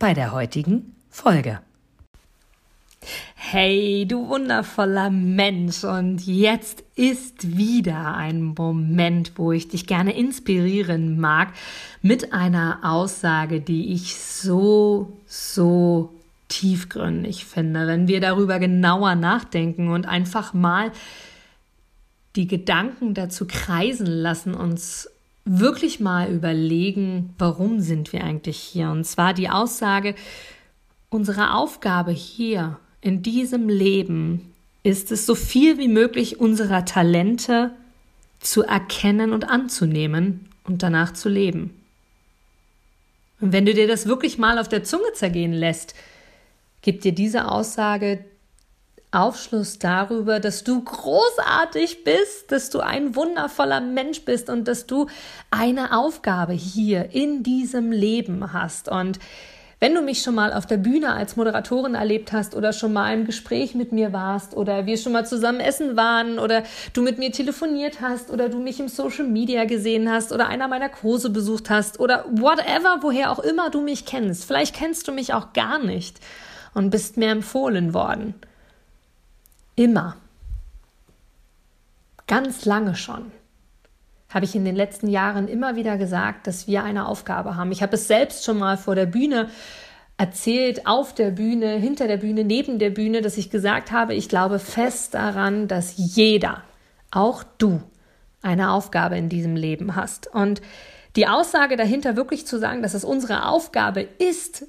bei der heutigen Folge. Hey, du wundervoller Mensch, und jetzt ist wieder ein Moment, wo ich dich gerne inspirieren mag mit einer Aussage, die ich so, so tiefgründig finde, wenn wir darüber genauer nachdenken und einfach mal die Gedanken dazu kreisen lassen, uns wirklich mal überlegen, warum sind wir eigentlich hier? Und zwar die Aussage, unsere Aufgabe hier in diesem Leben ist es, so viel wie möglich unserer Talente zu erkennen und anzunehmen und danach zu leben. Und wenn du dir das wirklich mal auf der Zunge zergehen lässt, gibt dir diese Aussage Aufschluss darüber, dass du großartig bist, dass du ein wundervoller Mensch bist und dass du eine Aufgabe hier in diesem Leben hast. Und wenn du mich schon mal auf der Bühne als Moderatorin erlebt hast oder schon mal im Gespräch mit mir warst oder wir schon mal zusammen essen waren oder du mit mir telefoniert hast oder du mich im Social Media gesehen hast oder einer meiner Kurse besucht hast oder whatever, woher auch immer du mich kennst. Vielleicht kennst du mich auch gar nicht und bist mir empfohlen worden Immer. Ganz lange schon habe ich in den letzten Jahren immer wieder gesagt, dass wir eine Aufgabe haben. Ich habe es selbst schon mal vor der Bühne erzählt, auf der Bühne, hinter der Bühne, neben der Bühne, dass ich gesagt habe, ich glaube fest daran, dass jeder, auch du, eine Aufgabe in diesem Leben hast. Und die Aussage dahinter wirklich zu sagen, dass es unsere Aufgabe ist,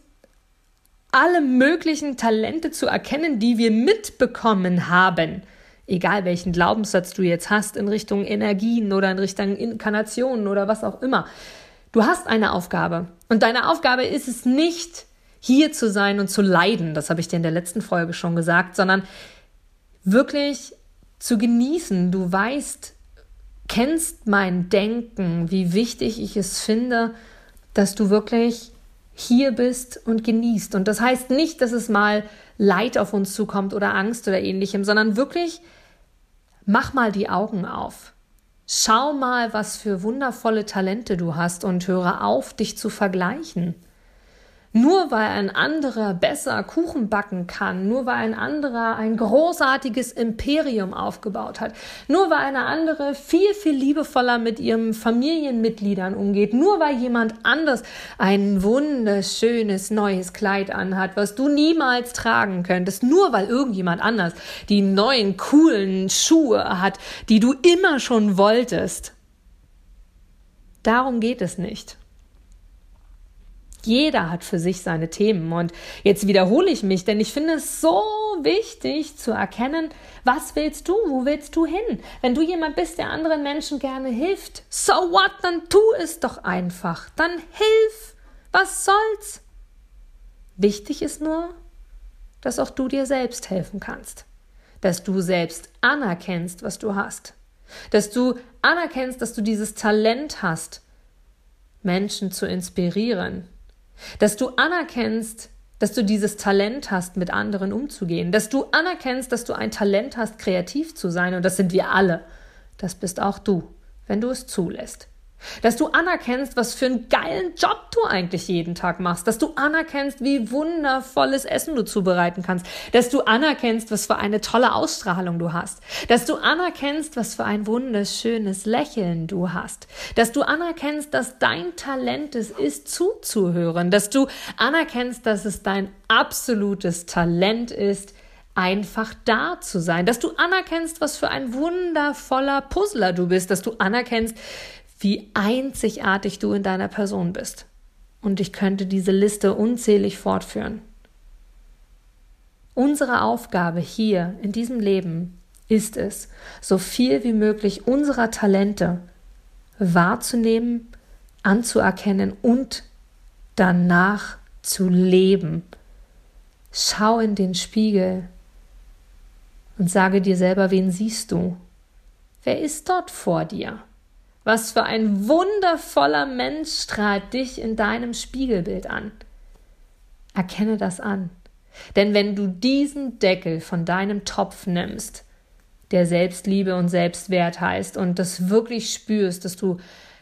alle möglichen Talente zu erkennen, die wir mitbekommen haben. Egal welchen Glaubenssatz du jetzt hast in Richtung Energien oder in Richtung Inkarnationen oder was auch immer. Du hast eine Aufgabe. Und deine Aufgabe ist es nicht, hier zu sein und zu leiden. Das habe ich dir in der letzten Folge schon gesagt, sondern wirklich zu genießen. Du weißt, kennst mein Denken, wie wichtig ich es finde, dass du wirklich hier bist und genießt. Und das heißt nicht, dass es mal Leid auf uns zukommt oder Angst oder ähnlichem, sondern wirklich mach mal die Augen auf. Schau mal, was für wundervolle Talente du hast und höre auf, dich zu vergleichen. Nur weil ein anderer besser Kuchen backen kann, nur weil ein anderer ein großartiges Imperium aufgebaut hat, nur weil eine andere viel, viel liebevoller mit ihren Familienmitgliedern umgeht, nur weil jemand anders ein wunderschönes neues Kleid anhat, was du niemals tragen könntest, nur weil irgendjemand anders die neuen coolen Schuhe hat, die du immer schon wolltest. Darum geht es nicht. Jeder hat für sich seine Themen. Und jetzt wiederhole ich mich, denn ich finde es so wichtig zu erkennen, was willst du, wo willst du hin? Wenn du jemand bist, der anderen Menschen gerne hilft, so what, dann tu es doch einfach. Dann hilf. Was soll's? Wichtig ist nur, dass auch du dir selbst helfen kannst. Dass du selbst anerkennst, was du hast. Dass du anerkennst, dass du dieses Talent hast, Menschen zu inspirieren, dass du anerkennst, dass du dieses Talent hast, mit anderen umzugehen, dass du anerkennst, dass du ein Talent hast, kreativ zu sein, und das sind wir alle. Das bist auch du, wenn du es zulässt. Dass du anerkennst, was für einen geilen Job du eigentlich jeden Tag machst. Dass du anerkennst, wie wundervolles Essen du zubereiten kannst. Dass du anerkennst, was für eine tolle Ausstrahlung du hast. Dass du anerkennst, was für ein wunderschönes Lächeln du hast. Dass du anerkennst, dass dein Talent es ist, zuzuhören. Dass du anerkennst, dass es dein absolutes Talent ist, einfach da zu sein, dass du anerkennst, was für ein wundervoller Puzzler du bist, dass du anerkennst, wie einzigartig du in deiner Person bist. Und ich könnte diese Liste unzählig fortführen. Unsere Aufgabe hier in diesem Leben ist es, so viel wie möglich unserer Talente wahrzunehmen, anzuerkennen und danach zu leben. Schau in den Spiegel und sage dir selber, wen siehst du? Wer ist dort vor dir? Was für ein wundervoller Mensch strahlt dich in deinem Spiegelbild an. Erkenne das an. Denn wenn du diesen Deckel von deinem Topf nimmst, der Selbstliebe und Selbstwert heißt und das wirklich spürst, dass du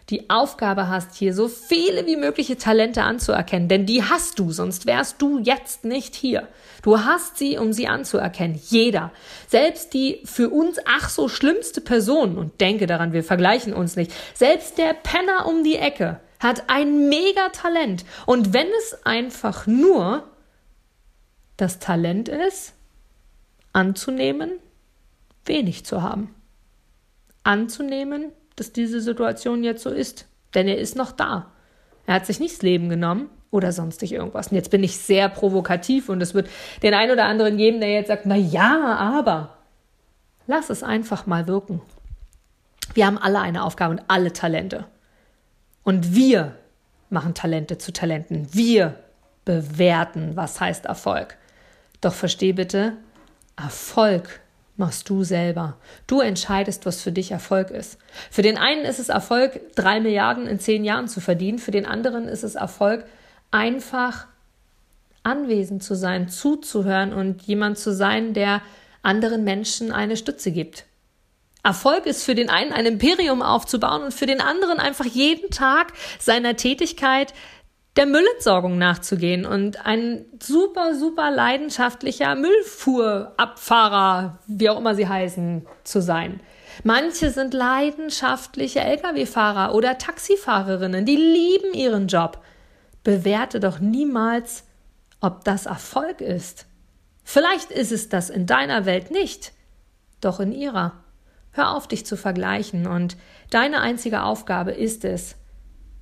die Aufgabe hast, hier so viele wie mögliche Talente anzuerkennen, denn die hast du, sonst wärst du jetzt nicht hier. Du hast sie, um sie anzuerkennen. Jeder. Selbst die für uns ach so schlimmste Person, und denke daran, wir vergleichen uns nicht, selbst der Penner um die Ecke hat ein Megatalent. Und wenn es einfach nur das Talent ist, anzunehmen, wenig zu haben. Anzunehmen, dass diese Situation jetzt so ist. Denn er ist noch da. Er hat sich nicht das Leben genommen oder sonstig irgendwas. Und jetzt bin ich sehr provokativ und es wird den einen oder anderen geben, der jetzt sagt, na ja, aber lass es einfach mal wirken. Wir haben alle eine Aufgabe und alle Talente. Und wir machen Talente zu Talenten. Wir bewerten, was heißt Erfolg. Doch versteh bitte, Erfolg machst du selber. Du entscheidest, was für dich Erfolg ist. Für den einen ist es Erfolg, drei Milliarden in zehn Jahren zu verdienen. Für den anderen ist es Erfolg, einfach anwesend zu sein, zuzuhören und jemand zu sein, der anderen Menschen eine Stütze gibt. Erfolg ist für den einen ein Imperium aufzubauen und für den anderen einfach jeden Tag seiner Tätigkeit der Müllentsorgung nachzugehen und ein super, super leidenschaftlicher Müllfuhrabfahrer, wie auch immer sie heißen, zu sein. Manche sind leidenschaftliche Lkw-Fahrer oder Taxifahrerinnen, die lieben ihren Job. Bewerte doch niemals, ob das Erfolg ist. Vielleicht ist es das in deiner Welt nicht, doch in ihrer. Hör auf, dich zu vergleichen und deine einzige Aufgabe ist es,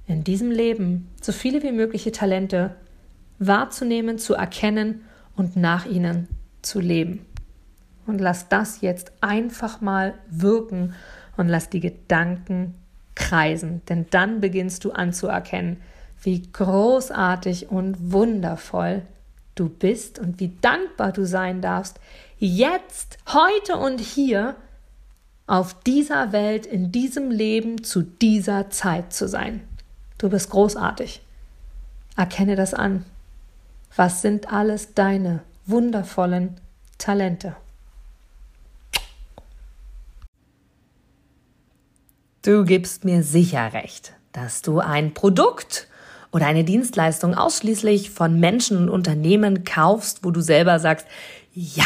in diesem Leben so viele wie mögliche Talente wahrzunehmen, zu erkennen und nach ihnen zu leben. Und lass das jetzt einfach mal wirken und lass die Gedanken kreisen, denn dann beginnst du anzuerkennen, wie großartig und wundervoll du bist und wie dankbar du sein darfst, jetzt, heute und hier auf dieser Welt, in diesem Leben, zu dieser Zeit zu sein. Du bist großartig. Erkenne das an. Was sind alles deine wundervollen Talente? Du gibst mir sicher recht, dass du ein Produkt oder eine Dienstleistung ausschließlich von Menschen und Unternehmen kaufst, wo du selber sagst, ja,